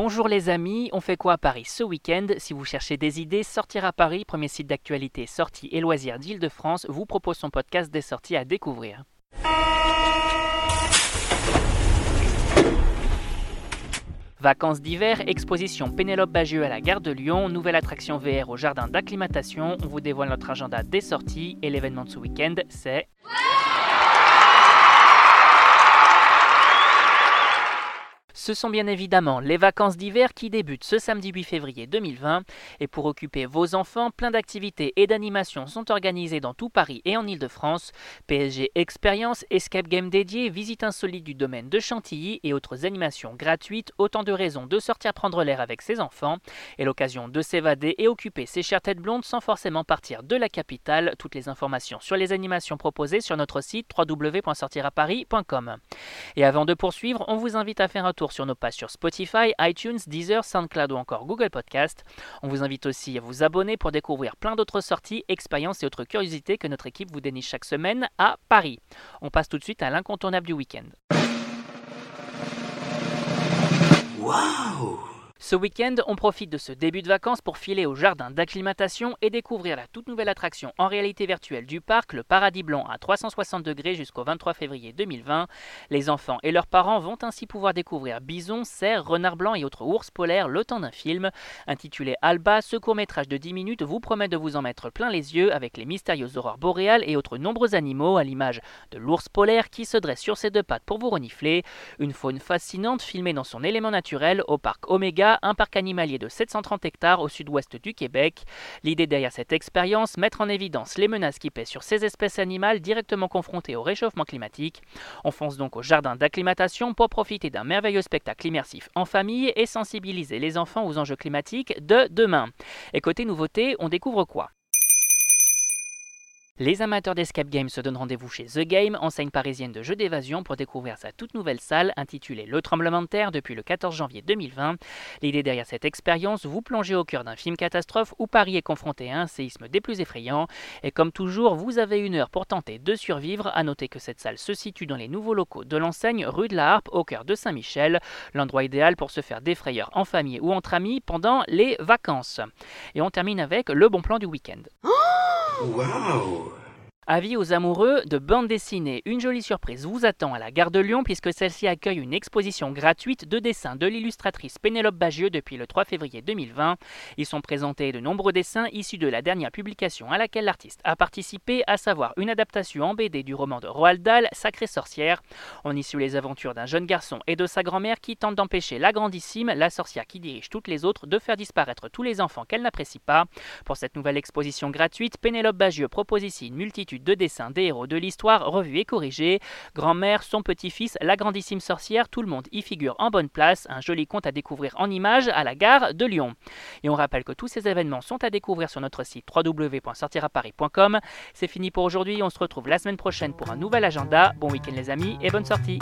Bonjour les amis, on fait quoi à Paris ce week-end? Si vous cherchez des idées, Sortir à Paris, premier site d'actualité sorties et loisirs d'Île-de-France, vous propose son podcast des sorties à découvrir. Vacances d'hiver, exposition Pénélope Bagieux à la gare de Lyon, nouvelle attraction VR au jardin d'acclimatation. On vous dévoile notre agenda des sorties et l'événement de ce week-end, c'est. Ce sont bien évidemment les vacances d'hiver qui débutent ce samedi 8 février 2020 et pour occuper vos enfants, plein d'activités et d'animations sont organisées dans tout Paris et en Ile-de-France. PSG Expérience, Escape Game dédié, visite insolite du domaine de Chantilly et autres animations gratuites, autant de raisons de sortir prendre l'air avec ses enfants et l'occasion de s'évader et occuper ses chères têtes blondes sans forcément partir de la capitale. Toutes les informations sur les animations proposées sur notre site www.sortiraparis.com. Et avant de poursuivre, on vous invite à faire un tour sur nos pages sur Spotify, iTunes, Deezer, SoundCloud ou encore Google Podcast. On vous invite aussi à vous abonner pour découvrir plein d'autres sorties, expériences et autres curiosités que notre équipe vous déniche chaque semaine à Paris. On passe tout de suite à l'incontournable du week-end. Waouh ce week-end, on profite de ce début de vacances pour filer au jardin d'acclimatation et découvrir la toute nouvelle attraction en réalité virtuelle du parc, le Paradis Blanc à 360 degrés jusqu'au 23 février 2020. Les enfants et leurs parents vont ainsi pouvoir découvrir bisons, cerfs, renards blancs et autres ours polaires le temps d'un film. Intitulé Alba, ce court-métrage de 10 minutes vous promet de vous en mettre plein les yeux avec les mystérieuses aurores boréales et autres nombreux animaux à l'image de l'ours polaire qui se dresse sur ses deux pattes pour vous renifler. Une faune fascinante filmée dans son élément naturel au parc Omega un parc animalier de 730 hectares au sud-ouest du Québec. L'idée derrière cette expérience, mettre en évidence les menaces qui pèsent sur ces espèces animales directement confrontées au réchauffement climatique. On fonce donc au jardin d'acclimatation pour profiter d'un merveilleux spectacle immersif en famille et sensibiliser les enfants aux enjeux climatiques de demain. Et côté nouveauté, on découvre quoi? Les amateurs d'escape game se donnent rendez-vous chez The Game, enseigne parisienne de jeux d'évasion, pour découvrir sa toute nouvelle salle intitulée Le Tremblement de Terre depuis le 14 janvier 2020. L'idée derrière cette expérience, vous plongez au cœur d'un film catastrophe où Paris est confronté à un séisme des plus effrayants. Et comme toujours, vous avez une heure pour tenter de survivre. À noter que cette salle se situe dans les nouveaux locaux de l'enseigne rue de la Harpe au cœur de Saint-Michel, l'endroit idéal pour se faire des frayeurs en famille ou entre amis pendant les vacances. Et on termine avec le bon plan du week-end. Wow Avis aux amoureux de bande dessinée, une jolie surprise vous attend à la gare de Lyon puisque celle-ci accueille une exposition gratuite de dessins de l'illustratrice Pénélope Bagieux depuis le 3 février 2020. Ils sont présentés de nombreux dessins issus de la dernière publication à laquelle l'artiste a participé, à savoir une adaptation en BD du roman de Roald Dahl, Sacrée sorcière. On y suit les aventures d'un jeune garçon et de sa grand-mère qui tentent d'empêcher la grandissime, la sorcière qui dirige toutes les autres, de faire disparaître tous les enfants qu'elle n'apprécie pas. Pour cette nouvelle exposition gratuite, Pénélope Bagieux propose ici une multitude de dessins des héros de l'histoire revus et corrigés. Grand-mère, son petit-fils, la grandissime sorcière, tout le monde y figure en bonne place. Un joli conte à découvrir en images à la gare de Lyon. Et on rappelle que tous ces événements sont à découvrir sur notre site www.sortiraparis.com. C'est fini pour aujourd'hui, on se retrouve la semaine prochaine pour un nouvel agenda. Bon week-end les amis et bonne sortie